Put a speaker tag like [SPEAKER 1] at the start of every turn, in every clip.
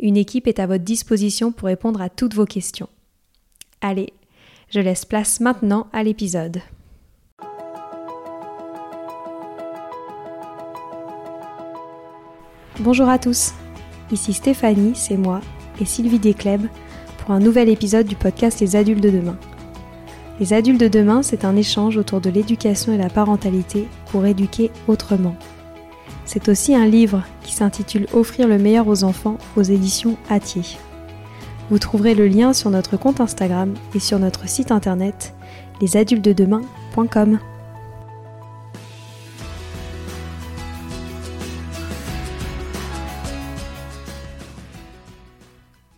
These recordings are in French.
[SPEAKER 1] Une équipe est à votre disposition pour répondre à toutes vos questions. Allez, je laisse place maintenant à l'épisode. Bonjour à tous, ici Stéphanie, c'est moi, et Sylvie Descleb pour un nouvel épisode du podcast Les adultes de demain. Les adultes de demain, c'est un échange autour de l'éducation et la parentalité pour éduquer autrement. C'est aussi un livre qui s'intitule Offrir le meilleur aux enfants aux éditions Atier. Vous trouverez le lien sur notre compte Instagram et sur notre site internet lesadultesdedemain.com.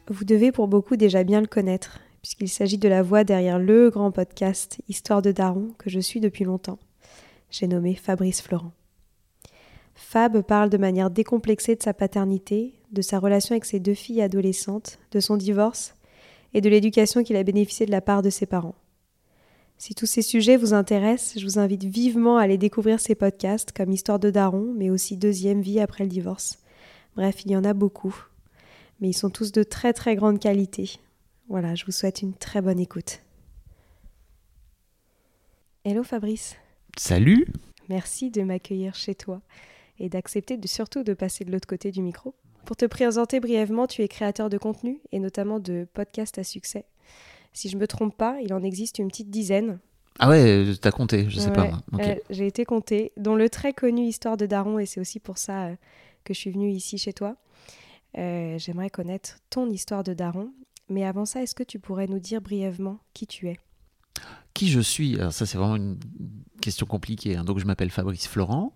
[SPEAKER 1] Vous devez pour beaucoup déjà bien le connaître, puisqu'il s'agit de la voix derrière le grand podcast Histoire de Daron que je suis depuis longtemps. J'ai nommé Fabrice Florent. Fab parle de manière décomplexée de sa paternité, de sa relation avec ses deux filles adolescentes, de son divorce et de l'éducation qu'il a bénéficié de la part de ses parents. Si tous ces sujets vous intéressent, je vous invite vivement à aller découvrir ces podcasts comme Histoire de Daron, mais aussi Deuxième vie après le divorce. Bref, il y en a beaucoup. Mais ils sont tous de très très grande qualité. Voilà, je vous souhaite une très bonne écoute. Hello Fabrice.
[SPEAKER 2] Salut.
[SPEAKER 1] Merci de m'accueillir chez toi et d'accepter de, surtout de passer de l'autre côté du micro. Pour te présenter brièvement, tu es créateur de contenu et notamment de podcasts à succès. Si je me trompe pas, il en existe une petite dizaine.
[SPEAKER 2] Ah ouais, t'as compté, je sais pas.
[SPEAKER 1] Euh, J'ai été compté, dont le très connu Histoire de Daron, et c'est aussi pour ça euh, que je suis venue ici chez toi. Euh, j'aimerais connaître ton histoire de Daron, mais avant ça, est-ce que tu pourrais nous dire brièvement qui tu es?
[SPEAKER 2] Qui je suis? Alors ça c'est vraiment une question compliquée. Hein. Donc je m'appelle Fabrice Florent.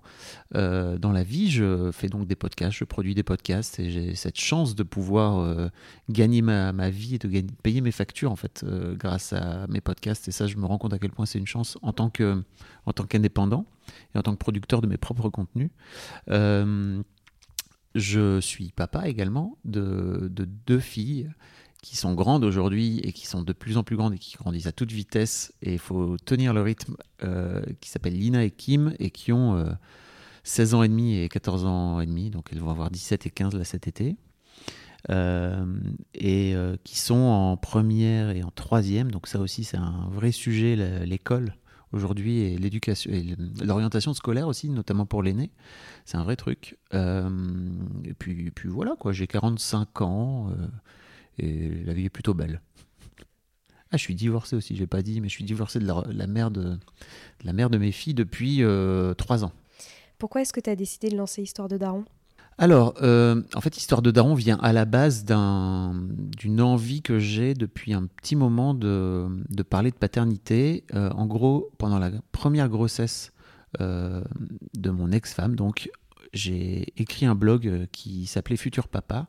[SPEAKER 2] Euh, dans la vie, je fais donc des podcasts, je produis des podcasts et j'ai cette chance de pouvoir euh, gagner ma, vie et de payer mes factures en fait euh, grâce à mes podcasts. Et ça, je me rends compte à quel point c'est une chance en tant que en tant qu'indépendant et en tant que producteur de mes propres contenus. je suis papa également de, de deux filles qui sont grandes aujourd'hui et qui sont de plus en plus grandes et qui grandissent à toute vitesse. Et il faut tenir le rythme, euh, qui s'appelle Lina et Kim, et qui ont 16 euh, ans et demi et 14 ans et demi. Donc elles vont avoir 17 et 15 là cet été. Euh, et qui sont en première et en troisième. Donc ça aussi, c'est un vrai sujet, l'école aujourd'hui et l'éducation l'orientation scolaire aussi, notamment pour l'aîné. C'est un vrai truc. et puis, puis voilà, quoi. J'ai 45 ans et la vie est plutôt belle. Ah, je suis divorcé aussi, j'ai pas dit, mais je suis divorcé de la, mère, de, la mère de mes filles depuis euh, trois ans.
[SPEAKER 1] Pourquoi est-ce que tu as décidé de lancer Histoire de Daron?
[SPEAKER 2] Alors, euh, en fait, Histoire de Daron vient à la base d'une envie que j'ai depuis un petit moment de, de parler de paternité. Euh, en gros, pendant la première grossesse de mon ex-femme, donc, j'ai écrit un blog qui s'appelait Futur Papa,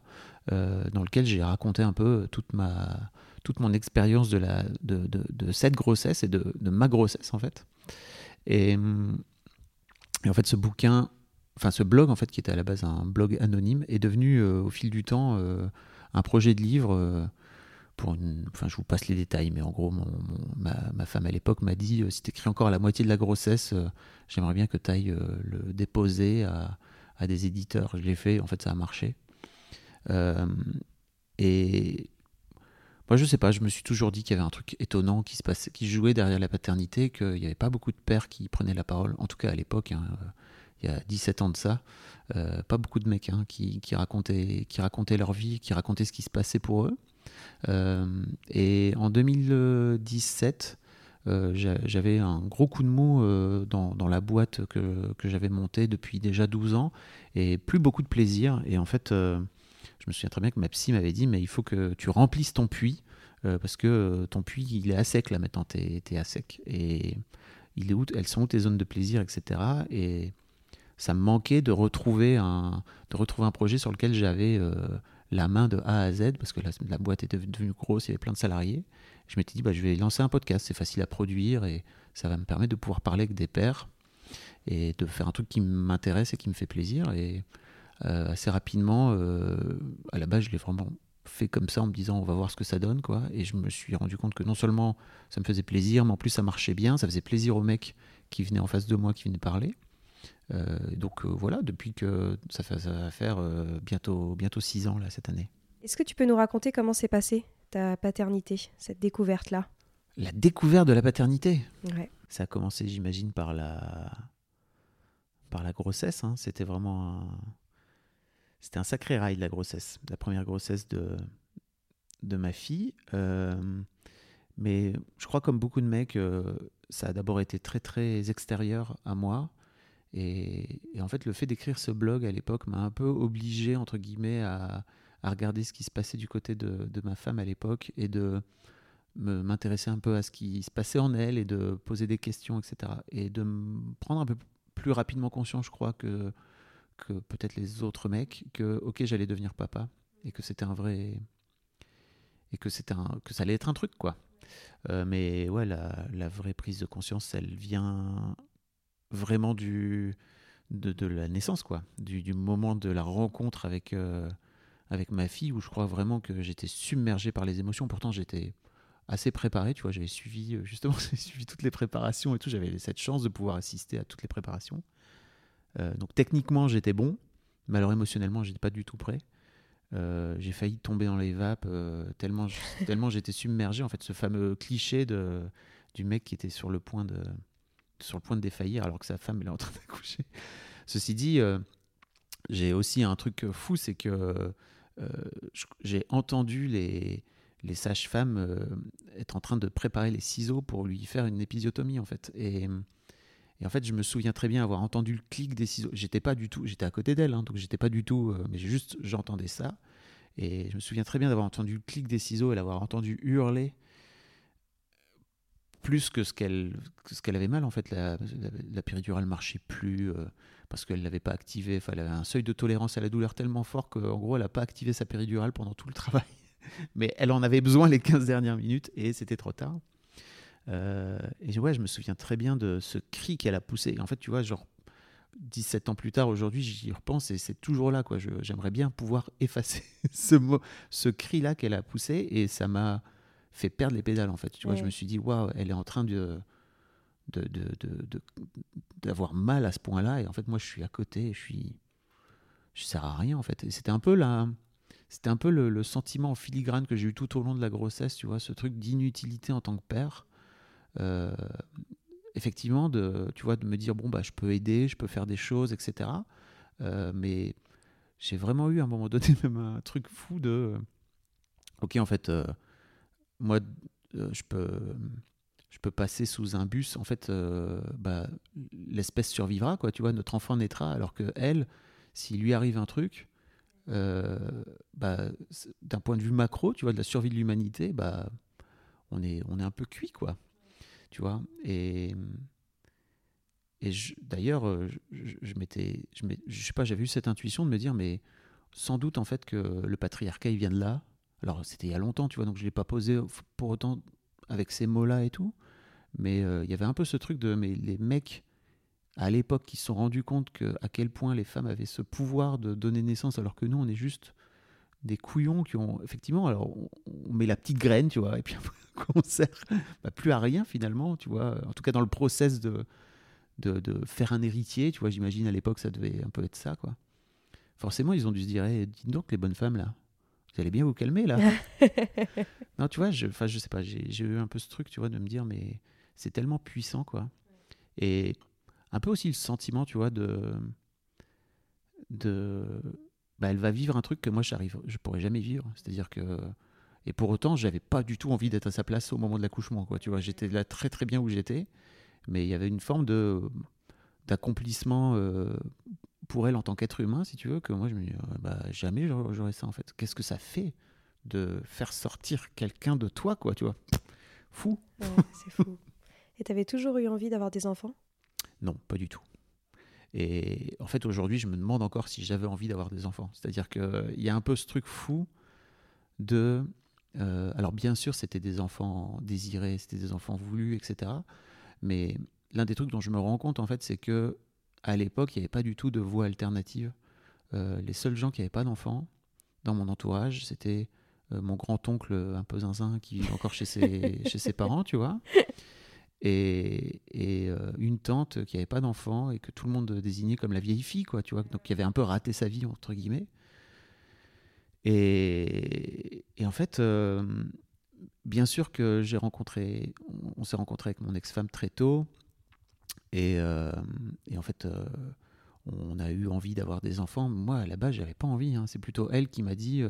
[SPEAKER 2] dans lequel j'ai raconté un peu toute ma toute mon expérience de, la, de, de, cette grossesse et de, de, ma grossesse en fait. Et, en fait ce bouquin, enfin ce blog en fait qui était à la base un blog anonyme est devenu euh, au fil du temps euh, un projet de livre. pour une, enfin je vous passe les détails, mais en gros mon, ma, ma, femme à l'époque m'a dit si tu écris encore la moitié de la grossesse, j'aimerais bien que tu ailles le déposer à, à des éditeurs. Je l'ai fait, en fait ça a marché. Euh, et moi, je sais pas, je me suis toujours dit qu'il y avait un truc étonnant qui se passait, qui jouait derrière la paternité, qu'il n'y avait pas beaucoup de pères qui prenaient la parole, en tout cas à l'époque. Hein, il y a 17 ans de ça. pas beaucoup de mecs hein, qui, racontaient, leur vie, qui racontaient ce qui se passait pour eux. et en 2017, j'avais un gros coup de mou dans, la boîte que, que j'avais montée depuis déjà 12 ans et plus beaucoup de plaisir. Et en fait, je me souviens très bien que ma psy m'avait dit, mais il faut que tu remplisses ton puits, euh, parce que euh, ton puits, il est à sec là maintenant, tu es, à sec. Et il est où, elles sont où tes zones de plaisir, etc. Et ça me manquait de retrouver un, de retrouver un projet sur lequel j'avais euh, la main de A à Z, parce que la, boîte était devenue grosse, il y avait plein de salariés. Je m'étais dit, bah, je vais lancer un podcast, c'est facile à produire et ça va me permettre de pouvoir parler avec des pairs et de faire un truc qui m'intéresse et qui me fait plaisir. Et euh, assez rapidement, euh, à la base, je l'ai vraiment fait comme ça en me disant on va voir ce que ça donne quoi. Et je me suis rendu compte que non seulement ça me faisait plaisir mais en plus ça marchait bien ça faisait plaisir aux mecs qui venaient en face de moi qui venaient parler. Euh, donc voilà depuis que ça, fait, ça va faire bientôt bientôt six ans là cette année.
[SPEAKER 1] Est-ce que tu peux nous raconter comment s'est passée ta paternité cette découverte là
[SPEAKER 2] la découverte de la paternité?
[SPEAKER 1] Ouais.
[SPEAKER 2] ça a commencé j'imagine par la par la grossesse hein. c'était vraiment un c'était un sacré rail, la grossesse, la première grossesse de, de ma fille. Euh, mais je crois, comme beaucoup de mecs, euh, ça a d'abord été très, très extérieur à moi. Et, en fait, le fait d'écrire ce blog à l'époque m'a un peu obligé, entre guillemets, à, à, regarder ce qui se passait du côté de, de ma femme à l'époque et de m'intéresser un peu à ce qui se passait en elle et de poser des questions, etc. Et de prendre un peu plus rapidement conscience, je crois, que que peut-être les autres mecs que ok j'allais devenir papa et que c'était un vrai et que c'était un que ça allait être un truc quoi. Euh, mais ouais la, la, vraie prise de conscience elle vient vraiment du de, la naissance quoi. Du, du, moment de la rencontre avec euh, avec ma fille où je crois vraiment que j'étais submergé par les émotions. Pourtant j'étais assez préparé tu vois. J'avais suivi justement j'ai suivi toutes les préparations et tout. J'avais cette chance de pouvoir assister à toutes les préparations. euh, donc techniquement, j'étais bon, mais alors émotionnellement, j'étais pas du tout prêt. Euh, j'ai failli tomber dans les vapes euh, tellement, tellement j'étais submergé. En fait, ce fameux cliché de, du mec qui était sur le point de, sur le point de défaillir alors que sa femme est en train d'accoucher. Ceci dit, j'ai aussi un truc fou, c'est que j'ai entendu les, les sages-femmes être en train de préparer les ciseaux pour lui faire une épisiotomie en fait. Et et en fait, je me souviens très bien avoir entendu le clic des ciseaux. J'étais pas du tout, j'étais à côté d'elle, hein, donc j'étais pas du tout, euh, mais juste j'entendais ça. Et je me souviens très bien d'avoir entendu le clic des ciseaux et l'avoir entendu hurler plus que ce qu'elle qu'elle avait mal en fait la, la, péridurale marchait plus euh, parce qu'elle l'avait pas activée elle avait un seuil de tolérance à la douleur tellement fort qu'en gros elle n'a pas activé sa péridurale pendant tout le travail mais elle en avait besoin les 15 dernières minutes et c'était trop tard euh, et ouais, je me souviens très bien de ce cri qu'elle a poussé. en fait, tu vois, genre 17 ans plus tard, aujourd'hui, j'y repense et c'est toujours là. quoi. J'aimerais bien pouvoir effacer ce, mot, ce cri-là qu'elle a poussé et ça m'a fait perdre les pédales. En fait, tu vois, je me suis dit, waouh, elle est en train de d'avoir de, de, mal à ce point-là. Et en fait, moi, je suis à côté, je suis. Je sers à rien, en fait. C'était un peu là. C'était un peu le, le, sentiment en filigrane que j'ai eu tout au long de la grossesse, tu vois, ce truc d'inutilité en tant que père. Euh, effectivement, de, tu vois, de me dire, bon, bah, je peux aider, je peux faire des choses, etc. Euh, mais j'ai vraiment eu à un moment donné même un truc fou de, ok, en fait, euh, moi, je peux je peux passer sous un bus, en fait, bah, l'espèce survivra, quoi. Tu vois, notre enfant naîtra, alors que elle, s'il lui arrive un truc, bah, d'un point de vue macro, tu vois, de la survie de l'humanité, bah, on est, on est un peu cuit, quoi Et, et d'ailleurs, euh, je, m'étais, je, sais pas, j'avais eu cette intuition de me dire, mais sans doute en fait que le patriarcat il vient de là. Alors c'était il y a longtemps, tu vois, donc je l'ai pas posé pour autant avec ces mots-là et tout. Mais euh, il y avait un peu ce truc de, mais les mecs à l'époque qui se sont rendus compte à quel point les femmes avaient ce pouvoir de donner naissance, alors que nous on est juste des couillons qui ont effectivement alors on, met la petite graine tu vois et puis on sert bah, plus à rien finalement tu vois. En tout cas dans le process de, de, de faire un héritier tu vois j'imagine à l'époque ça devait un peu être ça quoi. Forcément ils ont dû se dire hey, dites donc les bonnes femmes là vous allez bien vous calmer là. Non tu vois je enfin je sais pas j'ai eu un peu ce truc tu vois de me dire mais c'est tellement puissant quoi. Et un peu aussi le sentiment, tu vois, de. de bah, elle va vivre un truc que moi, j'arrive, je pourrais jamais vivre. C'est-à-dire que. Et pour autant, j'avais pas du tout envie d'être à sa place au moment de l'accouchement, quoi. Tu vois, j'étais là très très bien où j'étais, mais il y avait une forme de d'accomplissement euh, pour elle en tant qu'être humain, si tu veux, que moi je me dis, euh, bah, jamais j'aurais ça en fait. Qu'est-ce que ça fait de faire sortir quelqu'un de toi, quoi, tu vois? Fou.
[SPEAKER 1] c'est fou. Et t'avais toujours eu envie d'avoir des enfants?
[SPEAKER 2] Non, pas du tout. Et en fait, aujourd'hui, je me demande encore si j'avais envie d'avoir des enfants. C'est-à-dire qu'il y a un peu ce truc fou de. Euh, alors, bien sûr, c'était des enfants désirés, c'était des enfants voulus, etc. Mais l'un des trucs dont je me rends compte, en fait, c'est que à l'époque, il n'y avait pas du tout de voie alternative. Euh, les seuls gens qui n'avaient pas d'enfants dans mon entourage, c'était euh, mon grand-oncle un peu zinzin qui vit encore chez ses, chez ses parents, tu vois et, euh, une tante qui n'avait pas d'enfant et que tout le monde désignait comme la vieille fille, quoi, tu vois, donc qui avait un peu raté sa vie, entre guillemets. Et, en fait, euh, bien sûr que j'ai rencontré, on, s'est rencontré avec mon ex-femme très tôt, et, euh, en fait, on a eu envie d'avoir des enfants. Moi, à la base, j'avais pas envie. Hein. C'est plutôt elle qui m'a dit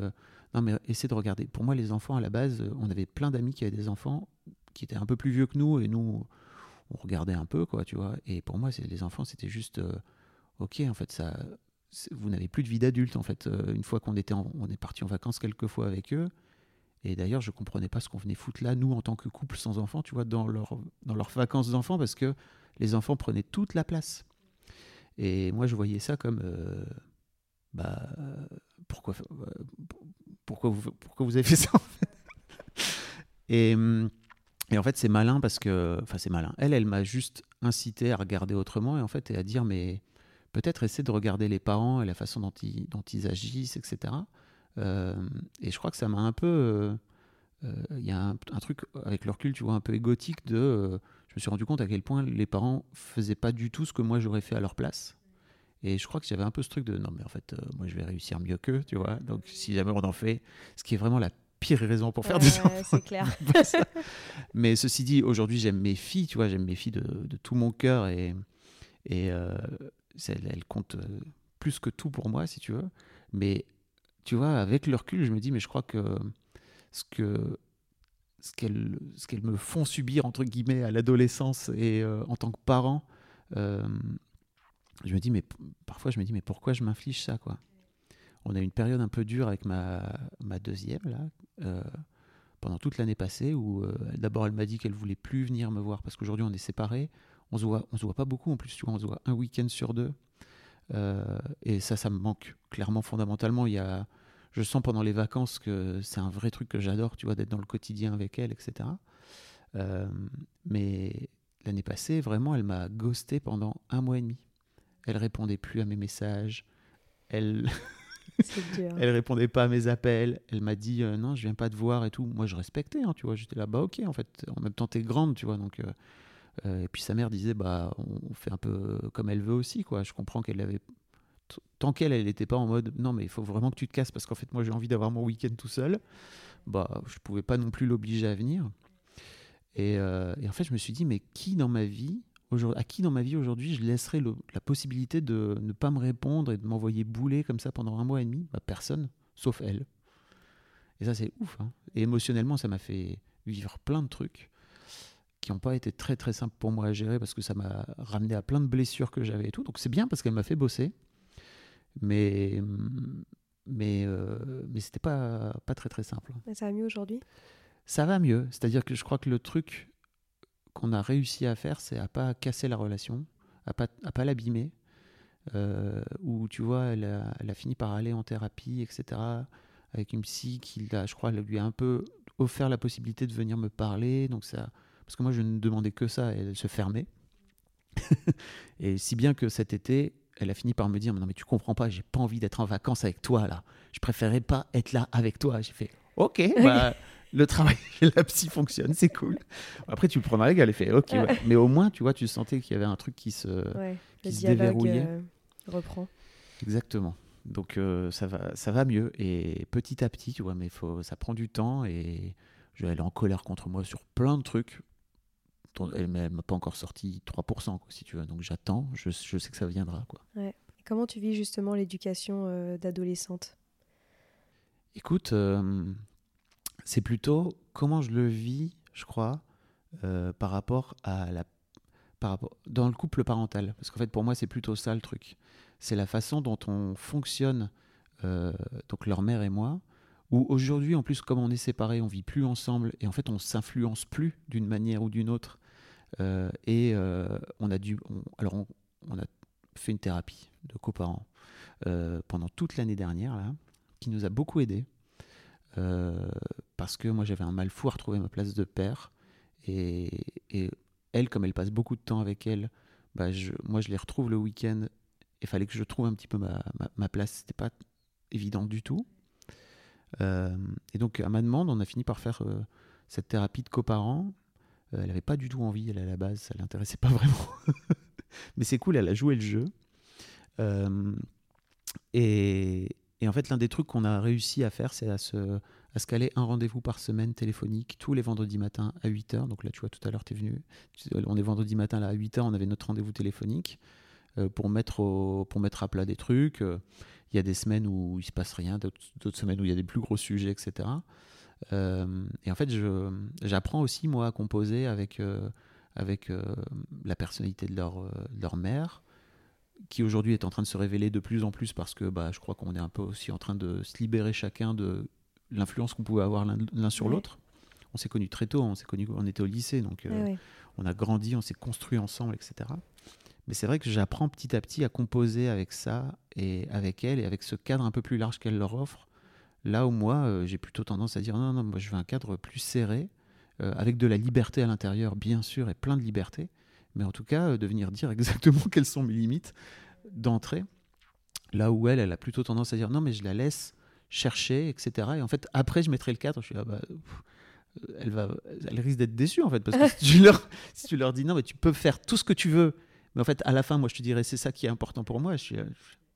[SPEAKER 2] Non, mais essaie de regarder. Pour moi, les enfants, à la base, on avait plein d'amis qui avaient des enfants qui était un peu plus vieux que nous et nous on regardait un peu quoi tu vois. Et pour moi les enfants c'était juste euh, ok en fait ça vous n'avez plus de vie d'adulte en fait. Euh, une fois qu'on était on est parti en vacances quelques fois avec eux. Et d'ailleurs je comprenais pas ce qu'on venait foutre là nous en tant que couple sans enfants tu vois dans leur dans leurs vacances d'enfants parce que les enfants prenaient toute la place. Et moi je voyais ça comme euh, bah pourquoi pourquoi vous pourquoi vous avez fait ça en fait? Et hum, et en fait, c'est malin parce que, enfin, c'est malin. Elle, elle m'a juste incité à regarder autrement et en fait, et à dire, mais peut-être essayer de regarder les parents et la façon dont ils, dont ils agissent, etc. Euh, et je crois que ça m'a un peu. Euh, euh, il y a un, truc avec le recul, tu vois, un peu égotique de. je me suis rendu compte à quel point les parents faisaient pas du tout ce que moi j'aurais fait à leur place. Et je crois que j'avais un peu ce truc de non, mais en fait, moi je vais réussir mieux qu'eux, tu vois. Donc si jamais on en fait, ce qui est vraiment la pire raison pour faire des enfants.
[SPEAKER 1] C'est clair.
[SPEAKER 2] Mais ceci dit, aujourd'hui, j'aime mes filles, tu vois, j'aime mes filles de, tout mon cœur et, et euh, elles, comptent euh, plus que tout pour moi, si tu veux. Mais tu vois, avec le recul, je me dis, mais je crois que ce que ce qu'elles qu'elles me font subir entre guillemets à l'adolescence et euh, en tant que parent, je me dis, mais parfois, je me dis, mais pourquoi je m'inflige ça, quoi? On a eu une période un peu dure avec ma, deuxième, là, euh, pendant toute l'année passée, où euh, d'abord elle m'a dit qu'elle voulait plus venir me voir parce qu'aujourd'hui on est séparés. On se voit, on se voit pas beaucoup en plus, tu vois, on se voit un week-end sur deux. Euh, et ça, ça me manque clairement fondamentalement. Il y a, je sens pendant les vacances que c'est un vrai truc que j'adore, tu vois, d'être dans le quotidien avec elle, etc. mais l'année passée, vraiment, elle m'a ghosté pendant un mois et demi. Elle répondait plus à mes messages. Elle Elle répondait pas à mes appels. Elle m'a dit euh, non, je viens pas te voir et tout. Moi, je respectais, hein, tu vois. J'étais là, bah ok, en fait. En même temps, t'es grande, tu vois. Donc, euh, euh, et puis sa mère disait, bah on fait un peu comme elle veut aussi, quoi. Je comprends qu'elle avait tant qu'elle, elle n'était pas en mode non, mais il faut vraiment que tu te casses parce qu'en fait, moi, j'ai envie d'avoir mon week-end tout seul. Bah, je pouvais pas non plus l'obliger à venir. Et, et, en fait, je me suis dit, mais qui dans ma vie à qui dans ma vie aujourd'hui je laisserais la possibilité de ne pas me répondre et de m'envoyer bouler comme ça pendant un mois et demi? Bah, Personne, sauf elle. Et ça, c'est ouf. Hein. Et émotionnellement, ça m'a fait vivre plein de trucs qui n'ont pas été très très simples pour moi à gérer parce que ça m'a ramené à plein de blessures que j'avais et tout. Donc c'est bien parce qu'elle m'a fait bosser. Mais, mais, euh, mais c'était pas, pas très très simple.
[SPEAKER 1] Ça va mieux aujourd'hui?
[SPEAKER 2] Ça va mieux. C'est-à-dire que je crois que le truc qu'on a réussi à faire, c'est à pas casser la relation, à pas, à pas l'abîmer. Euh, où tu vois, elle a, fini par aller en thérapie, etc. Avec une psy qui, a, je crois, lui a un peu offert la possibilité de venir me parler. Donc ça, parce que moi, je ne demandais que ça, et elle se fermait. et si bien que cet été, elle a fini par me dire non mais tu comprends pas, j'ai pas envie d'être en vacances avec toi là. Je préférais pas être là avec toi. J'ai fait ok, bah, le travail chez la psy fonctionne, c'est cool. Après, tu le prends à la gueule et fait OK, mais au moins, tu vois, tu sentais qu'il y avait un truc qui se, qui se déverrouillait. Euh,
[SPEAKER 1] reprend.
[SPEAKER 2] Exactement. Donc euh, ça va, ça va mieux et petit à petit, tu vois, mais faut, ça prend du temps et je, elle est en colère contre moi sur plein de trucs elle ne m'a pas encore sorti 3%, quoi, si tu veux. Donc j'attends, je, je, sais que ça viendra. Quoi.
[SPEAKER 1] Ouais. comment tu vis justement l'éducation euh, d'adolescente?
[SPEAKER 2] Écoute, euh, c'est plutôt comment je le vis, je crois, euh, par rapport à la par rapport, dans le couple parental. Parce qu'en fait, pour moi, c'est plutôt ça le truc. C'est la façon dont on fonctionne, donc leur mère et moi, où aujourd'hui, en plus, comme on est séparés, on vit plus ensemble, et en fait, on s'influence plus d'une manière ou d'une autre. Euh, et euh, on a dû. alors, on, a fait une thérapie de coparents euh, pendant toute l'année dernière, là, qui nous a beaucoup aidé. Parce que moi, j'avais un mal fou à retrouver ma place de père. Et, elle, comme elle passe beaucoup de temps avec elle, bah, je, moi, je les retrouve le week-end. Il fallait que je trouve un petit peu ma, ma, ma place. C'était pas évident du tout. et donc, à ma demande, on a fini par faire cette thérapie de coparents euh, elle n'avait pas du tout envie, elle à la base, ça l'intéressait pas vraiment. Mais c'est cool, elle a joué le jeu. Euh, et, en fait, l'un des trucs qu'on a réussi à faire, c'est à se, à se caler un rendez-vous par semaine téléphonique tous les vendredis matins à 8h. Donc là, tu vois, tout à l'heure, tu es venu. On est vendredi matin là, à 8h, on avait notre rendez-vous téléphonique euh, pour, mettre pour mettre à plat des trucs. Il y a des semaines où il se passe rien, d'autres semaines où il y a des plus gros sujets, etc. Euh, et en fait, j'apprends aussi, moi, à composer avec, euh, avec euh, la personnalité de leur, leur mère, qui aujourd'hui est en train de se révéler de plus en plus parce que bah, je crois qu'on est un peu aussi en train de se libérer chacun de l'influence qu'on pouvait avoir l'un sur l'autre. On s'est connus très tôt, on s'est connus, on était au lycée, donc on a grandi, on s'est construit ensemble, etc. Mais c'est vrai que j'apprends petit à petit à composer avec ça et avec elle et avec ce cadre un peu plus large qu'elle leur offre Là où moi, euh, j'ai plutôt tendance à dire non, non, moi je veux un cadre plus serré, euh, avec de la liberté à l'intérieur, bien sûr, et plein de liberté, mais en tout cas euh, de venir dire exactement quelles sont mes limites d'entrée. Là où elle, elle a plutôt tendance à dire non, mais je la laisse chercher, etc. Et en fait, après, je mettrai le cadre. Je suis ah bah, elle, va, elle risque d'être déçue, en fait, parce que si tu, leur, si tu leur dis non, mais tu peux faire tout ce que tu veux, mais en fait, à la fin, moi, je te dirais c'est ça qui est important pour moi. Je suis,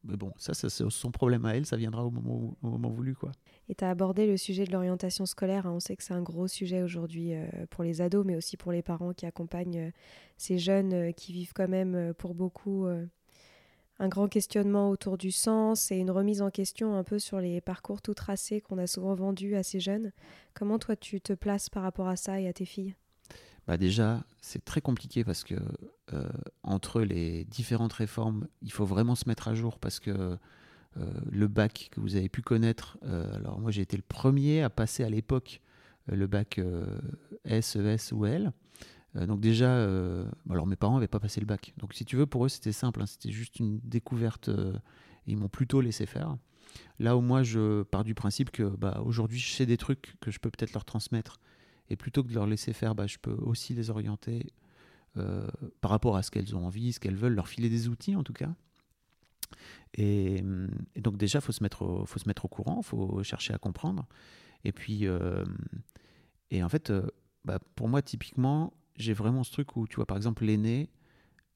[SPEAKER 2] mais bon, ça, c'est son problème à elle, ça viendra au moment, voulu. Quoi.
[SPEAKER 1] Et tu as abordé le sujet de l'orientation scolaire. Hein. On sait que c'est un gros sujet aujourd'hui euh, pour les ados, mais aussi pour les parents qui accompagnent euh, ces jeunes euh, qui vivent quand même pour beaucoup un grand questionnement autour du sens et une remise en question un peu sur les parcours tout tracés qu'on a souvent vendus à ces jeunes. Comment toi tu te places par rapport à ça et à tes filles?
[SPEAKER 2] Bah déjà, c'est très compliqué parce que euh, entre les différentes réformes, il faut vraiment se mettre à jour parce que euh, le bac que vous avez pu connaître, euh, alors moi j'ai été le premier à passer à l'époque le bac S, ES ou L. donc déjà, alors mes parents n'avaient pas passé le bac. Donc si tu veux, pour eux c'était simple, hein. c'était juste une découverte ils m'ont plutôt laissé faire. Là où moi je pars du principe que bah, aujourd'hui je sais des trucs que je peux peut-être leur transmettre et plutôt que de leur laisser faire, bah, je peux aussi les orienter euh, par rapport à ce qu'elles ont envie, ce qu'elles veulent, leur filer des outils en tout cas. Et, donc déjà, faut, se mettre au, faut se mettre au courant, faut chercher à comprendre. Et puis, euh, et en fait, euh, bah, pour moi, typiquement, j'ai vraiment ce truc où, tu vois, par exemple, l'aînée,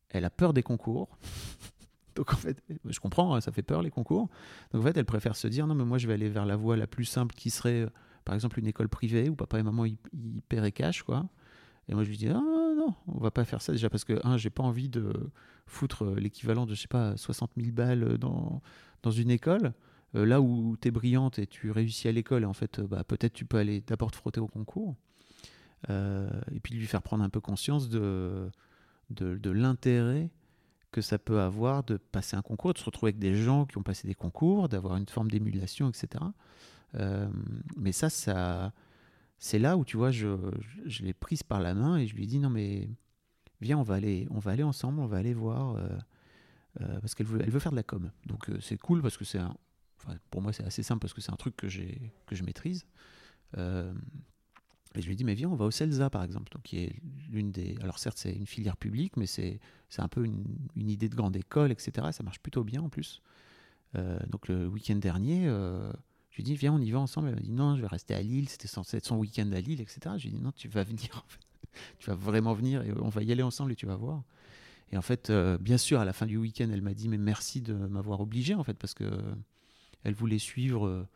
[SPEAKER 2] elle a peur des concours. donc en fait, je comprends, hein, ça fait peur les concours. Donc en fait, elle préfère se dire, non, mais moi, je vais aller vers la voie la plus simple qui serait par exemple une école privée où papa et maman ils, ils cash quoi. Et moi je lui dis ah, non, on va pas faire ça déjà parce que un j'ai pas envie de foutre l'équivalent de je sais pas 60 000 balles dans une école. Euh, là où tu es brillante et tu réussis à l'école et en fait bah, peut-être tu peux aller d'abord te frotter au concours. Euh, et puis lui faire prendre un peu conscience de, de, de l'intérêt que ça peut avoir de passer un concours, de se retrouver avec des gens qui ont passé des concours, d'avoir une forme d'émulation, etc. Euh, mais ça, ça c'est là où tu vois, je, je, l'ai prise par la main et je lui ai dit non mais viens, on va aller, on va aller ensemble, on va aller voir euh, euh, parce qu'elle veut, elle veut faire de la com. Donc c'est cool parce que c'est un, pour moi c'est assez simple parce que c'est un truc que j'ai que je maîtrise. et je lui ai dit mais viens, on va au CELSA par exemple, donc qui est l'une des, alors certes c'est une filière publique, mais c'est c'est un peu une, une, idée de grande école, etc. Ça marche plutôt bien en plus. donc le week-end dernier. Je lui dit, viens, on y va ensemble. Elle m'a dit, non, je vais rester à Lille. C'était censé être son week-end à Lille, etc. Je lui ai non, tu vas venir. tu vas vraiment venir et on va y aller ensemble et tu vas voir. Et en fait, euh, bien sûr, à la fin du week-end, elle m'a dit, mais merci de m'avoir obligé, en fait, parce que elle voulait suivre, euh,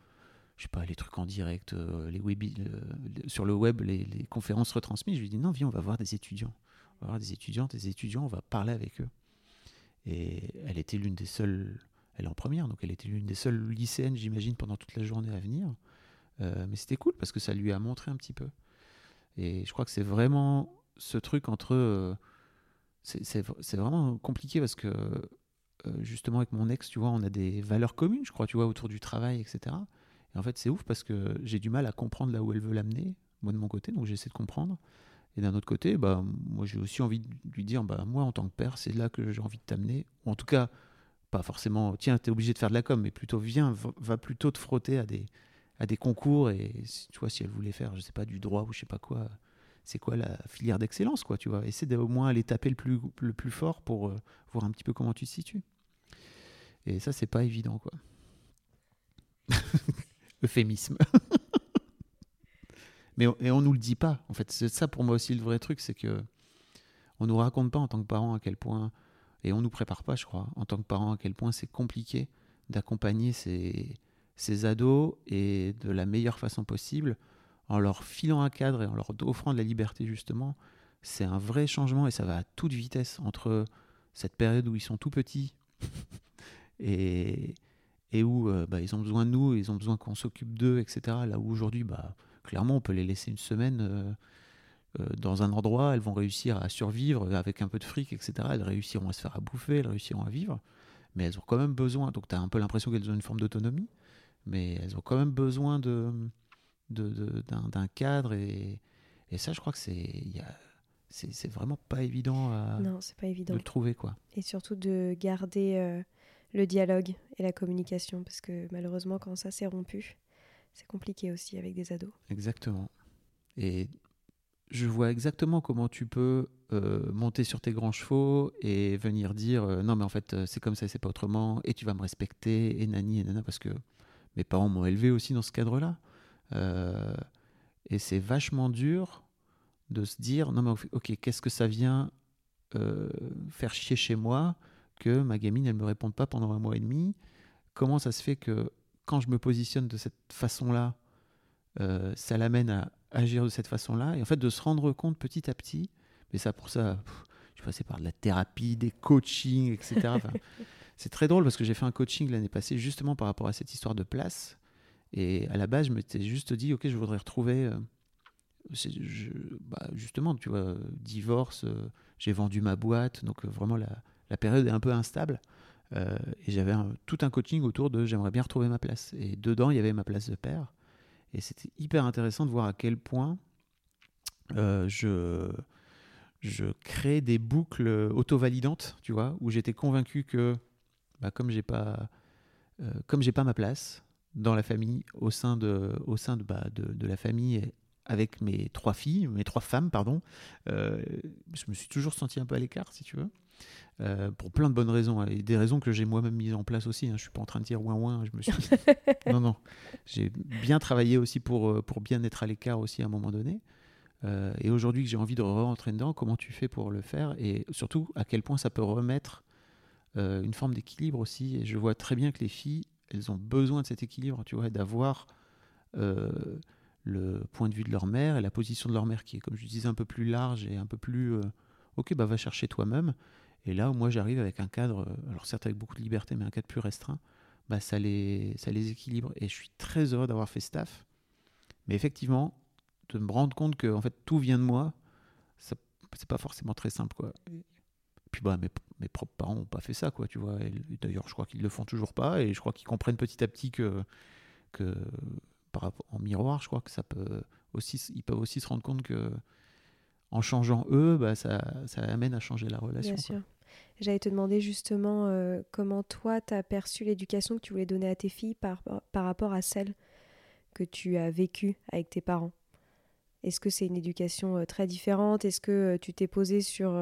[SPEAKER 2] je sais pas, les trucs en direct, euh, les web, sur le web, les, conférences retransmises. Je lui ai non, viens, on va voir des étudiants. on va avoir des étudiantes des étudiants, on va parler avec eux. Et elle était l'une des seules, elle est en première, donc elle était l'une des seules lycéennes, j'imagine, pendant toute la journée à venir. Euh, mais c'était cool parce que ça lui a montré un petit peu. Et je crois que c'est vraiment ce truc entre. Euh, c'est vraiment compliqué parce que euh, justement avec mon ex, tu vois, on a des valeurs communes, je crois, tu vois, autour du travail, etc. Et en fait, c'est ouf parce que j'ai du mal à comprendre là où elle veut l'amener, moi de mon côté, donc j'essaie de comprendre. Et d'un autre côté, bah, moi j'ai aussi envie de lui dire, bah, moi en tant que père, c'est là que j'ai envie de t'amener. Ou en tout cas, pas forcément, tiens, t'es obligé de faire de la com, mais plutôt viens, va plutôt te frotter à des, à des concours. Et tu vois, si elle voulait faire, je sais pas, du droit ou je sais pas quoi, c'est quoi la filière d'excellence, quoi, tu vois? Essaie d'au moins aller taper le plus, le plus fort pour euh, voir un petit peu comment tu te situes. Et ça, c'est pas évident, quoi. Euphémisme. Mais et on nous le dit pas. En fait, c'est ça pour moi aussi le vrai truc, c'est que on nous raconte pas en tant que parents à quel point et on nous prépare pas, je crois, en tant que parents à quel point c'est compliqué d'accompagner ces, ces ados et de la meilleure façon possible en leur filant un cadre et en leur offrant de la liberté justement. C'est un vrai changement et ça va à toute vitesse entre cette période où ils sont tout petits et, et où euh, bah, ils ont besoin de nous, ils ont besoin qu'on s'occupe d'eux, etc. Là où aujourd'hui, bah, clairement, on peut les laisser une semaine euh, dans un endroit, elles vont réussir à survivre avec un peu de fric, etc. Elles réussiront à se faire à bouffer, elles réussiront à vivre, mais elles ont quand même besoin, donc tu as un peu l'impression qu'elles ont une forme d'autonomie, mais elles ont quand même besoin de, d'un, cadre, et, et, ça, je crois que c'est... c'est, vraiment pas évident à
[SPEAKER 1] non, c'est pas évident.
[SPEAKER 2] de le trouver. quoi.
[SPEAKER 1] Et surtout de garder le dialogue et la communication, parce que malheureusement, quand ça s'est rompu, c'est compliqué aussi avec des ados.
[SPEAKER 2] Exactement. Et je vois exactement comment tu peux euh, monter sur tes grands chevaux et venir dire euh, non mais en fait euh, c'est comme ça c'est pas autrement et tu vas me respecter et nani et nana parce que mes parents m'ont élevé aussi dans ce cadre-là. Et c'est vachement dur de se dire non mais ok qu'est-ce que ça vient faire chier chez moi que ma gamine elle me réponde pas pendant un mois et demi? Comment ça se fait que quand je me positionne de cette façon-là, ça l'amène à agir de cette façon-là. Et en fait, de se rendre compte petit à petit, mais ça, pour ça, je suis passé par de la thérapie, des coachings, etc. c'est très drôle parce que j'ai fait un coaching l'année passée justement par rapport à cette histoire de place. Et à la base, je m'étais juste dit, OK, je voudrais retrouver. Euh, bah, justement, tu vois, divorce, euh, j'ai vendu ma boîte, donc vraiment la, la, période est un peu instable. Euh, et j'avais tout un coaching autour de j'aimerais bien retrouver ma place. Et dedans, il y avait ma place de père. Et c'était hyper intéressant de voir à quel point euh, je, je crée des boucles auto-validantes, tu vois, où j'étais convaincu que bah, comme j'ai pas, euh, comme j'ai pas ma place dans la famille, au sein de, au sein de, bah, de, de la famille avec mes trois filles, mes trois femmes, pardon, je me suis toujours senti un peu à l'écart, si tu veux. Euh, pour plein de bonnes raisons, hein, et des raisons que j'ai moi-même mises en place aussi. Hein. Je suis pas en train de dire ouin ouin, je me suis. non, non. J'ai bien travaillé aussi pour, euh, pour bien être à l'écart aussi à un moment donné. Euh, et aujourd'hui que j'ai envie de rentrer dedans, comment tu fais pour le faire Et surtout, à quel point ça peut remettre une forme d'équilibre aussi. Et je vois très bien que les filles, elles ont besoin de cet équilibre, tu vois, d'avoir le point de vue de leur mère et la position de leur mère qui est, comme je disais, un peu plus large et un peu plus. ok, bah va chercher toi-même. Et là moi j'arrive avec un cadre, euh, alors certes avec beaucoup de liberté, mais un cadre plus restreint, bah ça, les, ça les équilibre. Et je suis très heureux d'avoir fait staff. Mais effectivement, de me rendre compte que en fait, tout vient de moi, c'est pas forcément très simple. Quoi. Puis bah, mes, propres parents n'ont pas fait ça, quoi, tu vois. D'ailleurs, je crois qu'ils le font toujours pas, et je crois qu'ils comprennent petit à petit que, que par en miroir, je crois que ça peut aussi, ils peuvent aussi se rendre compte que en changeant eux, bah, ça, ça, amène à changer la relation.
[SPEAKER 1] Bien sûr. J'allais te demander justement euh, comment toi, tu as perçu l'éducation que tu voulais donner à tes filles par, par rapport à celle que tu as vécue avec tes parents? Est-ce que c'est une éducation euh, très différente? Est-ce que euh, tu t'es posé sur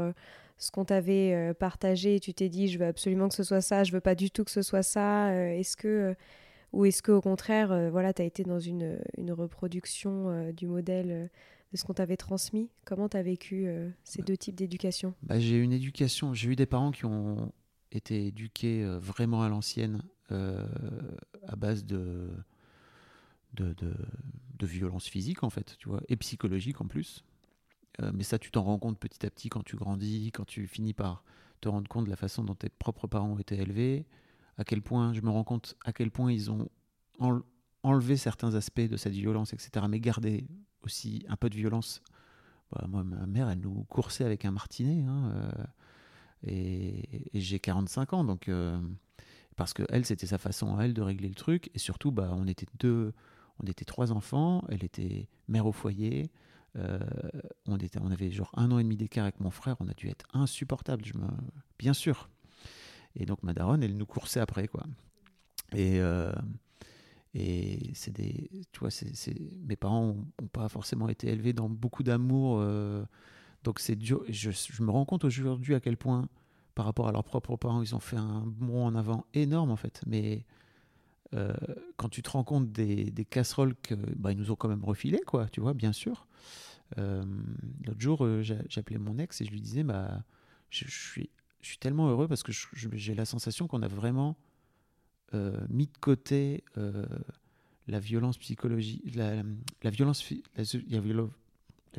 [SPEAKER 1] ce qu'on t'avait partagé et tu t'es dit je veux absolument que ce soit ça, je veux pas du tout que ce soit ça Est-ce que ou est-ce que au contraire voilà, tu as été dans une, une reproduction du modèle de ce qu'on t'avait transmis Comment tu as vécu euh, ces deux types d'éducation?
[SPEAKER 2] bah, J'ai une éducation, j'ai eu des parents qui ont été éduqués euh, vraiment à l'ancienne, euh, à base de de, de, violence physique en fait, tu vois, et psychologique en plus. Mais ça, tu t'en rends compte petit à petit quand tu grandis, quand tu finis par te rendre compte de la façon dont tes propres parents ont été élevés, à quel point, je me rends compte à quel point ils ont enlevé certains aspects de cette violence, etc., mais gardé aussi un peu de violence. Bah, moi, ma mère, elle nous coursait avec un martinet, hein, euh, et, j'ai 45 ans, donc euh, parce que elle, c'était sa façon à elle de régler le truc, et surtout, bah, on était deux, on était trois enfants, elle était mère au foyer, euh, on, était, on avait genre un an et demi d'écart avec mon frère, on a dû être insupportable, je me... bien sûr. Et donc ma daronne, elle nous coursait après, quoi. Et, et c'est des, tu vois, c'est, mes parents n'ont pas forcément été élevés dans beaucoup d'amour, euh, donc c'est dur. Je, me rends compte aujourd'hui à quel point, par rapport à leurs propres parents, ils ont fait un bond en avant énorme en fait. Mais euh, quand tu te rends compte des, casseroles qu'ils bah, nous ont quand même refilées, quoi, tu vois, bien sûr. Euh, l'autre jour, j'appelais mon ex et je lui disais, bah, je suis tellement heureux parce que j'ai la sensation qu'on a vraiment mis de côté la violence psychologique, la, la violence, la, la,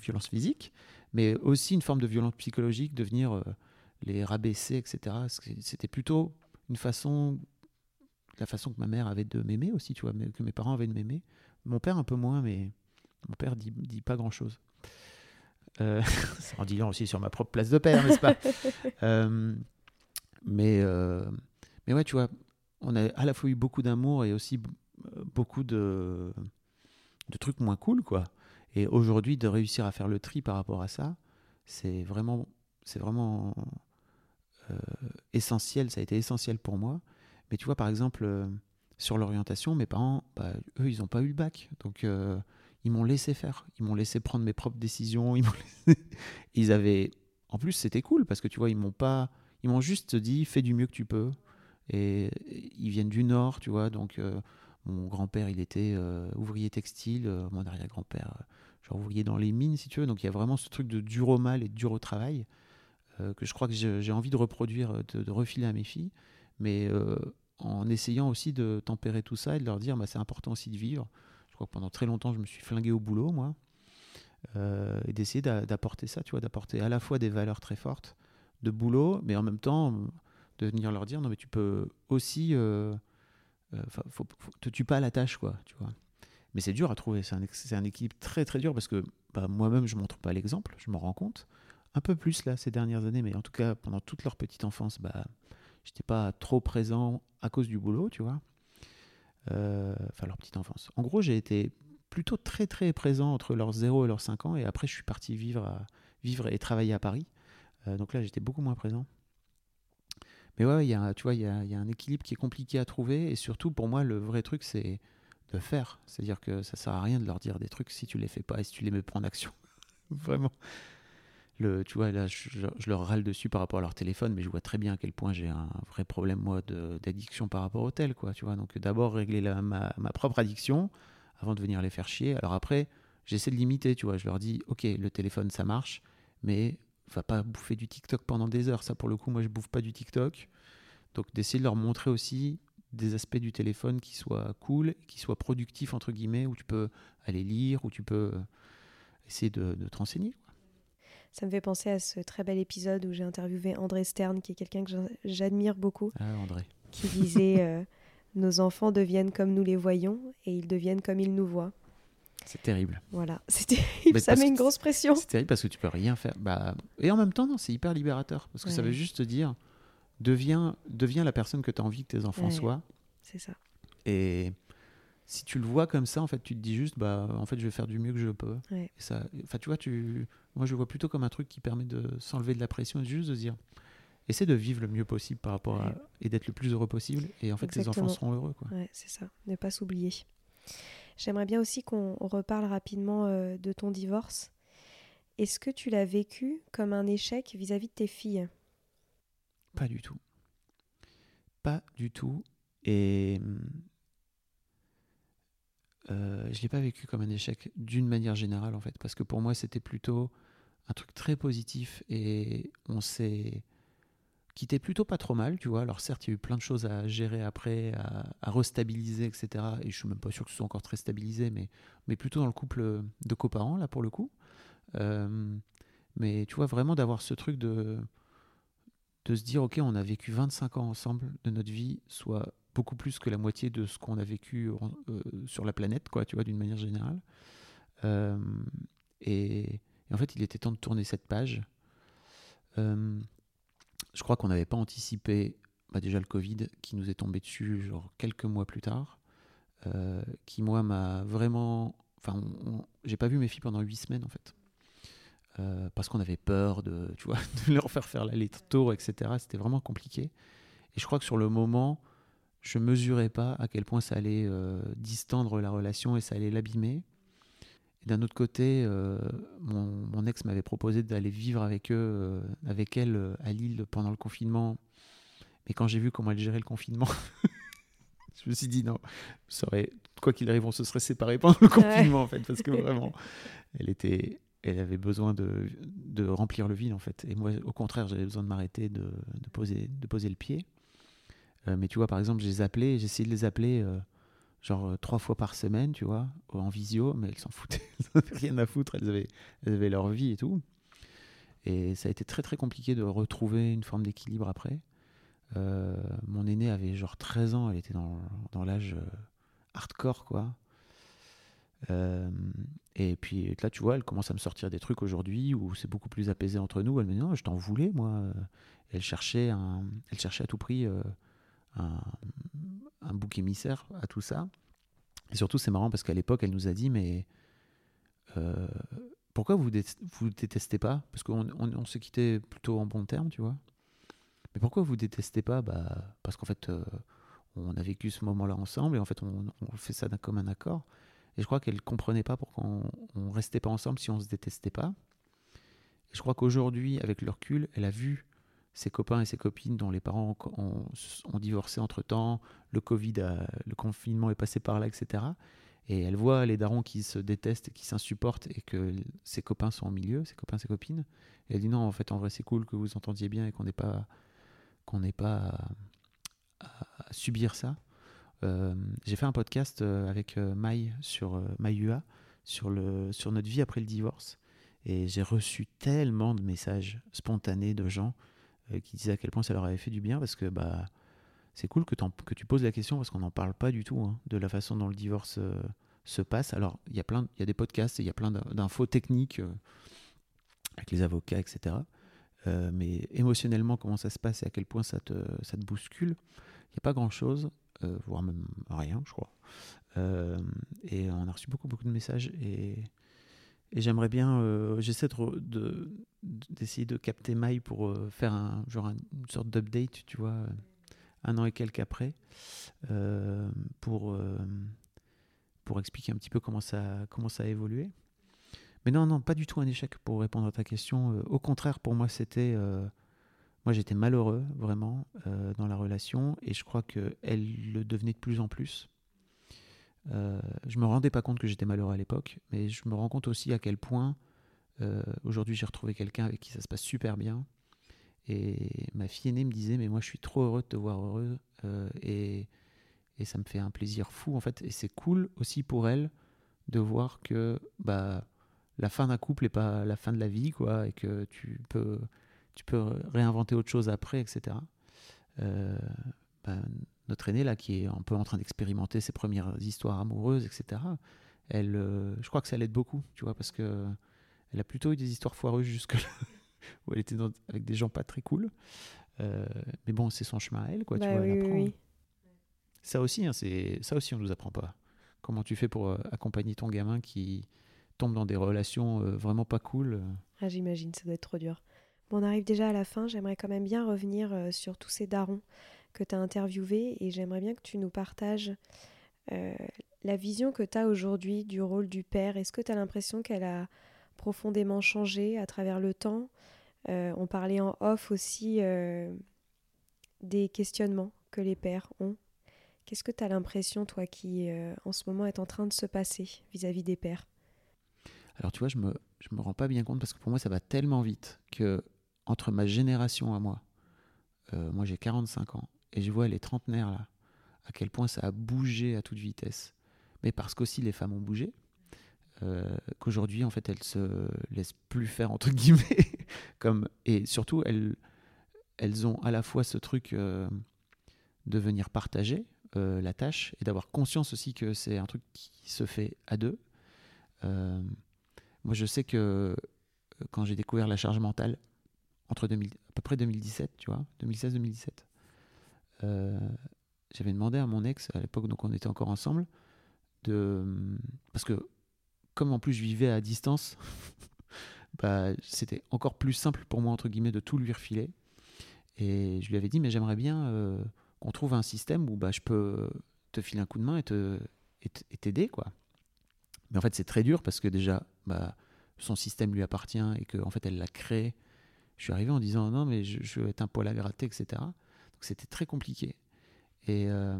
[SPEAKER 2] violence physique, mais aussi une forme de violence psychologique, de venir les rabaisser, etc. C'était plutôt une façon la façon que ma mère avait de m'aimer aussi, tu vois, que mes parents avaient de m'aimer. Mon père un peu moins, mais mon père dit, dit pas grand-chose. Euh, en disant aussi sur ma propre place de père, n'est-ce pas? Euh, mais, euh, mais ouais, tu vois, on a à la fois eu beaucoup d'amour et aussi beaucoup de, trucs moins cool, quoi. Et aujourd'hui, de réussir à faire le tri par rapport à ça, c'est vraiment, c'est vraiment essentiel. Ça a été essentiel pour moi. Mais tu vois, par exemple, euh, sur l'orientation, mes parents, bah, eux, ils n'ont pas eu le bac. Donc, euh, ils m'ont laissé faire. Ils m'ont laissé prendre mes propres décisions. Ils, ils avaient. En plus, c'était cool parce que tu vois, ils m'ont pas. Ils m'ont juste dit, fais du mieux que tu peux. Et ils viennent du Nord, tu vois. Donc, euh, mon grand-père, il était ouvrier textile. mon arrière-grand-père, genre ouvrier dans les mines, si tu veux. Donc, il y a vraiment ce truc de dur au mal et de dur au travail que je crois que j'ai envie de reproduire, de, refiler à mes filles mais euh, en essayant aussi de tempérer tout ça et de leur dire bah, c'est important aussi de vivre. Je crois que pendant très longtemps, je me suis flingué au boulot, moi, euh, et d'essayer d'apporter ça, tu vois, d'apporter à la fois des valeurs très fortes de boulot, mais en même temps de venir leur dire non mais tu peux aussi, euh, faut, te tue pas à la tâche, quoi, tu vois. Mais c'est dur à trouver, c'est un, un, équilibre très très dur parce que bah, moi-même je montre pas l'exemple, je me rends compte un peu plus là ces dernières années, mais en tout cas pendant toute leur petite enfance, bah j'étais pas trop présent à cause du boulot, tu vois. Euh, enfin, leur petite enfance. En gros, j'ai été plutôt très très présent entre leurs 0 et leurs 5 ans, et après, je suis parti vivre, vivre et travailler à Paris. Euh, donc là, j'étais beaucoup moins présent. Mais ouais, y a, tu vois, il y a, un équilibre qui est compliqué à trouver, et surtout, pour moi, le vrai truc, c'est de faire. C'est-à-dire que ça sert à rien de leur dire des trucs si tu les fais pas et si tu les mets en action. Vraiment tu vois, là, je, leur râle dessus par rapport à leur téléphone, mais je vois très bien à quel point j'ai un vrai problème, moi, d'addiction par rapport au tel, quoi, tu vois. Donc, d'abord, régler ma, propre addiction avant de venir les faire chier. Alors après, j'essaie de limiter, tu vois. Je leur dis, OK, le téléphone, ça marche, mais va pas bouffer du TikTok pendant des heures. Ça, pour le coup, moi, je bouffe pas du TikTok. Donc, d'essayer de leur montrer aussi des aspects du téléphone qui soient cool, qui soient productifs, entre guillemets, où tu peux aller lire, où tu peux essayer de, de te renseigner.
[SPEAKER 1] Ça me fait penser à ce très bel épisode où j'ai interviewé André Stern, qui est quelqu'un que j'admire beaucoup.
[SPEAKER 2] Ah, André.
[SPEAKER 1] Qui disait euh, Nos enfants deviennent comme nous les voyons et ils deviennent comme ils nous voient.
[SPEAKER 2] C'est terrible.
[SPEAKER 1] Voilà, c'est terrible. ça met une grosse pression.
[SPEAKER 2] C'est terrible parce que tu peux rien faire. Bah, et en même temps, non, c'est hyper libérateur parce que ça veut juste te dire deviens, deviens la personne que tu as envie que tes enfants soient.
[SPEAKER 1] C'est ça.
[SPEAKER 2] Et si tu le vois comme ça, en fait, tu te dis juste, bah, en fait, je vais faire du mieux que je peux. Et ça, enfin, tu vois, tu, moi, je vois plutôt comme un truc qui permet de s'enlever de la pression et juste de dire, essaie de vivre le mieux possible par rapport à, et d'être le plus heureux possible. Et en fait, les enfants seront heureux, quoi.
[SPEAKER 1] Ouais, c'est ça. Ne pas s'oublier. J'aimerais bien aussi qu'on reparle rapidement euh, de ton divorce. Est-ce que tu l'as vécu comme un échec vis-à-vis -vis de tes filles?
[SPEAKER 2] Pas du tout. Pas du tout. Et euh, je ne l'ai pas vécu comme un échec d'une manière générale, en fait, parce que pour moi, c'était plutôt un truc très positif et on s'est quitté plutôt pas trop mal, tu vois. Alors, certes, il y a eu plein de choses à gérer après, à, restabiliser, etc. Et je suis même pas sûr que ce soit encore très stabilisé, mais, mais plutôt dans le couple de coparents, là, pour le coup. Euh, Mais tu vois, vraiment d'avoir ce truc de, de se dire, ok, on a vécu 25 ans ensemble de notre vie, soit beaucoup plus que la moitié de ce qu'on a vécu euh, sur la planète, quoi, tu vois, d'une manière générale. Euh, et, en fait, il était temps de tourner cette page. Je crois qu'on n'avait pas anticipé bah, déjà le Covid qui nous est tombé dessus genre quelques mois plus tard, qui moi m'a vraiment, enfin, j'ai pas vu mes filles pendant huit semaines en fait. parce qu'on avait peur de, tu vois, de leur faire faire l'aller-retour, etc. C'était vraiment compliqué. Et je crois que sur le moment, je mesurais pas à quel point ça allait euh, distendre la relation et ça allait l'abîmer. D'un autre côté, euh, mon, ex m'avait proposé d'aller vivre avec eux, euh, avec elle à Lille pendant le confinement. Mais quand j'ai vu comment elle gérait le confinement, je me suis dit non, serait, quoi qu'il arrive, on se serait séparés pendant le confinement en fait, parce que vraiment, elle était, elle avait besoin de, de, remplir le vide en fait. Et moi, au contraire, j'avais besoin de m'arrêter, de, de, poser, de poser le pied. Euh, mais tu vois, par exemple, j'ai appelé, j'ai essayé de les appeler euh, genre euh, trois fois par semaine, tu vois, en visio, mais elles s'en foutaient, elles n'avaient rien à foutre, elles avaient, elles avaient leur vie et tout. Et ça a été très très compliqué de retrouver une forme d'équilibre après. mon aîné avait genre 13 ans, elle était dans, dans l'âge hardcore, quoi. et puis là, tu vois, elle commence à me sortir des trucs aujourd'hui où c'est beaucoup plus apaisé entre nous. Elle me dit non, je t'en voulais, moi. elle cherchait, un, elle cherchait à tout prix un, bouc émissaire à tout ça. Et surtout, c'est marrant parce qu'à l'époque, elle nous a dit, mais euh, pourquoi vous vous détestez pas? Parce qu'on on, se quittait plutôt en bon terme, tu vois. Mais pourquoi vous détestez pas? Bah, Parce qu'en fait, euh, on a vécu ce moment-là ensemble et en fait, on, fait ça comme un accord. Et je crois qu'elle comprenait pas pourquoi on, on restait pas ensemble si on se détestait pas. Et je crois qu'aujourd'hui, avec le recul, elle a vu ses copains et ses copines dont les parents ont, divorcé entre temps, le Covid, le confinement est passé par là, etc. Et elle voit les darons qui se détestent, qui s'insupportent et que ses copains sont au milieu, ses copains, ses copines. Et elle dit non, en fait, en vrai, c'est cool que vous entendiez bien et qu'on n'ait pas, qu'on pas à, subir ça. Euh, j'ai fait un podcast euh, avec euh, Maï sur Maïua sur, le, sur notre vie après le divorce. Et j'ai reçu tellement de messages spontanés de gens qui disait à quel point ça leur avait fait du bien parce que bah, c'est cool que, tu poses la question parce qu'on n'en parle pas du tout hein, de la façon dont le divorce euh, se passe. Alors, il y a plein, y a des podcasts, il y a plein d'infos techniques euh, avec les avocats, etc. mais émotionnellement, comment ça se passe et à quel point ça te, ça te bouscule, il n'y a pas grand-chose, voire même rien, je crois. et on a reçu beaucoup, beaucoup de messages et et j'aimerais bien, euh, j'essaie de, d'essayer de, capter Maï pour euh, faire un, genre une sorte d'update, tu vois, euh, un an et quelques après, pour, pour expliquer un petit peu comment ça, comment ça a évolué. Mais non, non, pas du tout un échec pour répondre à ta question. au contraire, pour moi, c'était. moi, j'étais malheureux, vraiment, dans la relation, et je crois qu'elle le devenait de plus en plus. Euh, je me rendais pas compte que j'étais malheureux à l'époque, mais je me rends compte aussi à quel point euh, aujourd'hui j'ai retrouvé quelqu'un avec qui ça se passe super bien. Et ma fille aînée me disait mais moi je suis trop heureux de te voir heureux euh, et, et, ça me fait un plaisir fou en fait. Et c'est cool aussi pour elle de voir que bah la fin d'un couple n'est pas la fin de la vie quoi et que tu peux tu peux réinventer autre chose après etc. notre aînée là, qui est un peu en train d'expérimenter ses premières histoires amoureuses, etc. Elle, euh, je crois que ça l'aide beaucoup, tu vois, parce que elle a plutôt eu des histoires foireuses jusque-là, où elle était avec des gens pas très cool. Euh, mais bon, c'est son chemin à elle, quoi, tu
[SPEAKER 1] bah
[SPEAKER 2] vois,
[SPEAKER 1] elle apprend.
[SPEAKER 2] Ça aussi, hein, c'est ça aussi, on nous apprend pas. Comment tu fais pour euh, accompagner ton gamin qui tombe dans des relations vraiment pas cool
[SPEAKER 1] Ah, j'imagine, ça doit être trop dur. Bon, on arrive déjà à la fin. J'aimerais quand même bien revenir sur tous ces darons que tu as interviewé et j'aimerais bien que tu nous partages euh, la vision que tu as aujourd'hui du rôle du père. Est-ce que tu as l'impression qu'elle a profondément changé à travers le temps? Euh, On parlait en off aussi euh, des questionnements que les pères ont. Qu'est-ce que tu as l'impression, toi, qui en ce moment est en train de se passer vis-à-vis des pères?
[SPEAKER 2] Alors, tu vois, je me, je me rends pas bien compte parce que pour moi, ça va tellement vite que entre ma génération à moi, moi j'ai 45 ans, et je vois les trentenaires là, à quel point ça a bougé à toute vitesse. Mais parce qu'aussi les femmes ont bougé. qu'aujourd'hui, en fait, elles se laissent plus faire, entre guillemets. comme, et surtout, elles, elles ont à la fois ce truc de venir partager la tâche et d'avoir conscience aussi que c'est un truc qui se fait à deux. moi, je sais que quand j'ai découvert la charge mentale, entre 2000, à peu près 2017, tu vois, 2016-2017. Euh, j'avais demandé à mon ex, à l'époque, donc on était encore ensemble, de. Parce que, comme en plus je vivais à distance, bah, c'était encore plus simple pour moi, entre guillemets, de tout lui refiler. Et je lui avais dit, mais j'aimerais bien euh, qu'on trouve un système où bah, je peux te filer un coup de main et te et t'aider, quoi. Mais en fait, c'est très dur parce que déjà, bah, son système lui appartient et qu'en en fait, elle l'a créé je suis arrivé en disant non, mais je, veux être un poil à gratter, etc. C'était très compliqué. Et, euh,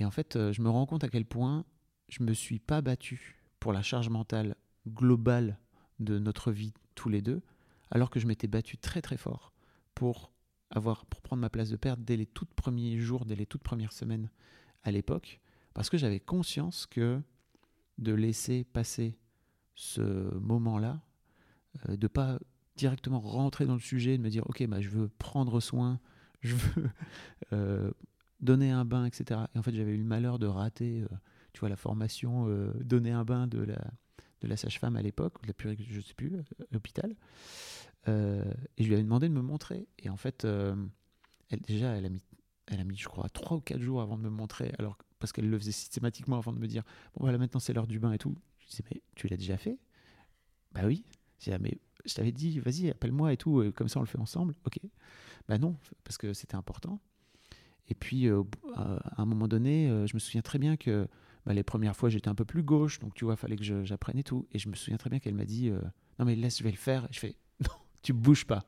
[SPEAKER 2] en fait, euh, je me rends compte à quel point je me suis pas battu pour la charge mentale globale de notre vie tous les deux, alors que je m'étais battu très très fort pour avoir pour prendre ma place de père dès les tout premiers jours, dès les toutes premières semaines à l'époque, parce que j'avais conscience que de laisser passer ce moment-là, euh, de pas directement rentrer dans le sujet, de me dire, ok, bah, je veux prendre soin, je veux euh, donner un bain, etc. Et en fait, j'avais eu le malheur de rater, euh, tu vois, la formation euh, donner un bain de la, sage-femme à l'époque, ou de la purée, je sais plus, l'hôpital. et je lui avais demandé de me montrer. Et en fait, déjà, elle a mis elle a mis, je crois, trois ou quatre jours avant de me montrer, alors parce qu'elle le faisait systématiquement avant de me dire bon voilà maintenant c'est l'heure du bain et tout. Je disais mais tu l'as déjà fait? Bah oui. J'ai ah, mais je t'avais dit, vas-y, appelle-moi et tout, comme ça on le fait ensemble. Ok. Bah non, parce que c'était important. Et puis, euh, à un moment donné, euh, je me souviens très bien que bah, les premières fois, j'étais un peu plus gauche, donc tu vois, fallait que j'apprenne et tout. Et je me souviens très bien qu'elle m'a dit, non mais laisse, je vais le faire. Et je fais, non, tu bouges pas.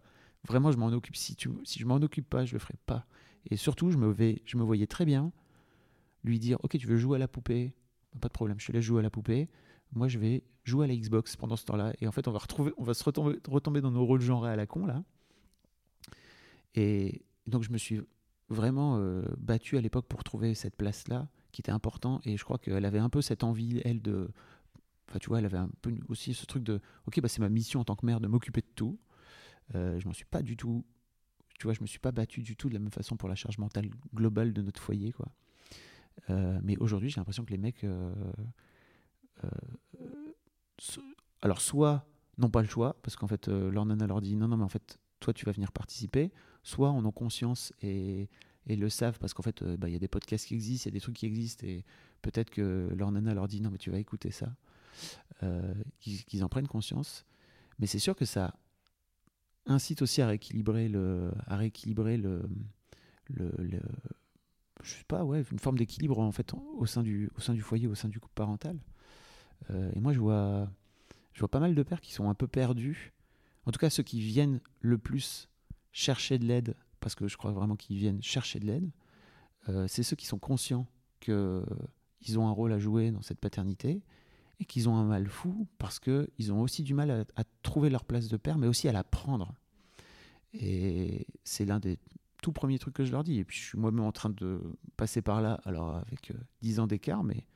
[SPEAKER 2] Vraiment, je m'en occupe. Si, tu, si je m'en occupe pas, je le ferai pas. Et surtout, je me, vais, je me voyais très bien lui dire, ok, tu veux jouer à la poupée Pas de problème, je te laisse jouer à la poupée moi je vais jouer à la Xbox pendant ce temps-là. Et en fait, on va, retrouver, on va se retomber, retomber dans nos rôles genrés à la con, là. Et donc, je me suis vraiment euh, battu à l'époque pour trouver cette place-là, qui était important. Et je crois qu'elle avait un peu cette envie, elle, de. Enfin, tu vois, elle avait un peu aussi ce truc de Ok, bah, c'est ma mission en tant que mère de m'occuper de tout. Euh, je m'en suis pas du tout. Tu vois, je me suis pas battu du tout de la même façon pour la charge mentale globale de notre foyer, quoi. Euh, mais aujourd'hui, j'ai l'impression que les mecs euh, alors soit n'ont pas le choix, parce qu'en fait euh, leur nana leur dit non, non, mais en fait toi tu vas venir participer, soit en ont conscience et, le savent parce qu'en fait euh, bah, il y a des podcasts qui existent, il y a des trucs qui existent et peut-être que leur nana leur dit non mais tu vas écouter ça, qu'ils en prennent conscience. Mais c'est sûr que ça incite aussi à rééquilibrer le, à rééquilibrer le, le, je sais pas, ouais, une forme d'équilibre en fait au sein du, au sein du foyer, au sein du couple parental. Euh, et moi, je vois, je vois pas mal de pères qui sont un peu perdus. En tout cas, ceux qui viennent le plus chercher de l'aide, parce que je crois vraiment qu'ils viennent chercher de l'aide, euh, c'est ceux qui sont conscients qu'ils ont un rôle à jouer dans cette paternité et qu'ils ont un mal fou parce qu'ils ont aussi du mal à, trouver leur place de père, mais aussi à la prendre. Et c'est l'un des tout premiers trucs que je leur dis. Et puis je suis moi-même en train de passer par là, alors avec 10 euh, ans d'écart, mais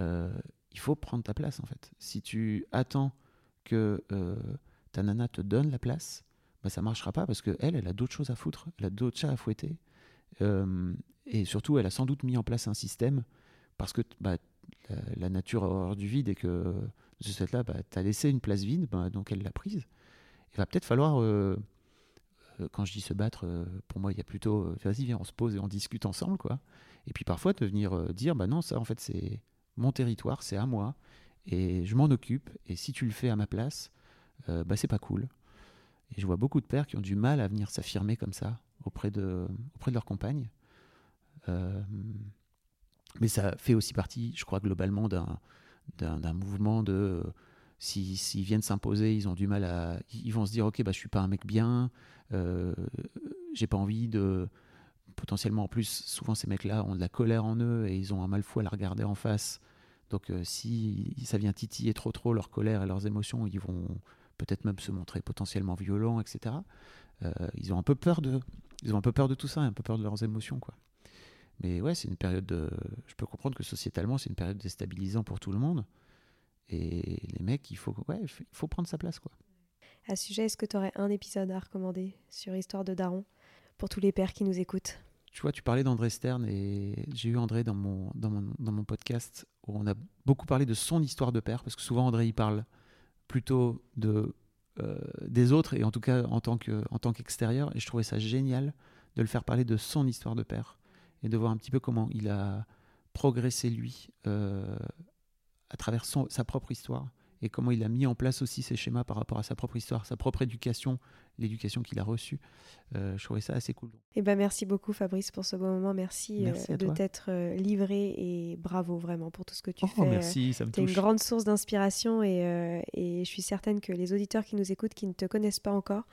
[SPEAKER 2] euh, il faut prendre ta place en fait. Si tu attends que euh, ta nana te donne la place, bah, ça marchera pas parce qu'elle, elle a d'autres choses à foutre, elle a d'autres chats à fouetter. Euh, et surtout, elle a sans doute mis en place un système parce que bah, la, nature a horreur du vide et que de cette là, bah, tu as laissé une place vide, bah, donc elle l'a prise. Il va peut-être falloir, euh, quand je dis se battre, pour moi, il y a plutôt, vas-y, viens, on se pose et on discute ensemble, quoi. Et puis parfois, de venir dire, bah non, ça, en fait, c'est mon territoire, c'est à moi, et je m'en occupe, et si tu le fais à ma place, euh, bah c'est pas cool. Et je vois beaucoup de pères qui ont du mal à venir s'affirmer comme ça auprès de, auprès de leur compagne. Euh, mais ça fait aussi partie, je crois, globalement d'un, mouvement de s'ils si, viennent s'imposer, ils ont du mal à. Ils vont se dire Ok, bah, je suis pas un mec bien, euh, j'ai pas envie de, potentiellement en plus, souvent ces mecs-là ont de la colère en eux et ils ont un mal fou à la regarder en face. Donc euh, si ça vient titiller trop trop leur colère et leurs émotions, ils vont peut-être même se montrer potentiellement violents, etc. Euh, ils ont un peu peur de, ils ont un peu peur de tout ça, un peu peur de leurs émotions, quoi. Mais ouais, c'est une période de, je peux comprendre que sociétalement c'est une période déstabilisante pour tout le monde. Et les mecs, il faut, ouais, il faut prendre sa place. quoi.
[SPEAKER 1] À ce sujet, est-ce que tu aurais un épisode à recommander sur Histoire de Daron pour tous les pères qui nous écoutent?
[SPEAKER 2] Tu vois, tu parlais d'André Stern et j'ai eu André dans mon, dans, mon, dans mon podcast où on a beaucoup parlé de son histoire de père, parce que souvent André, il parle plutôt de, euh, des autres et en tout cas en tant, qu'extérieur. Et je trouvais ça génial de le faire parler de son histoire de père et de voir un petit peu comment il a progressé lui euh, à travers son, sa propre histoire et comment il a mis en place aussi ses schémas par rapport à sa propre histoire, sa propre éducation, l'éducation qu'il a reçue. Euh, je trouvais ça assez cool.
[SPEAKER 1] Eh ben, merci beaucoup Fabrice pour ce beau moment. Merci, euh, de t'être euh, livré et bravo vraiment pour tout ce que tu
[SPEAKER 2] oh,
[SPEAKER 1] fais.
[SPEAKER 2] Merci, ça me
[SPEAKER 1] touche. une grande source d'inspiration et, et, je suis certaine que les auditeurs qui nous écoutent, qui ne te connaissent pas encore,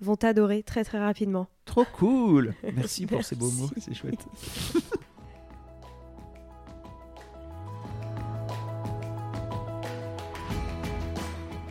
[SPEAKER 1] vont t'adorer très très rapidement.
[SPEAKER 2] Trop cool Merci pour ces beaux mots, c'est chouette.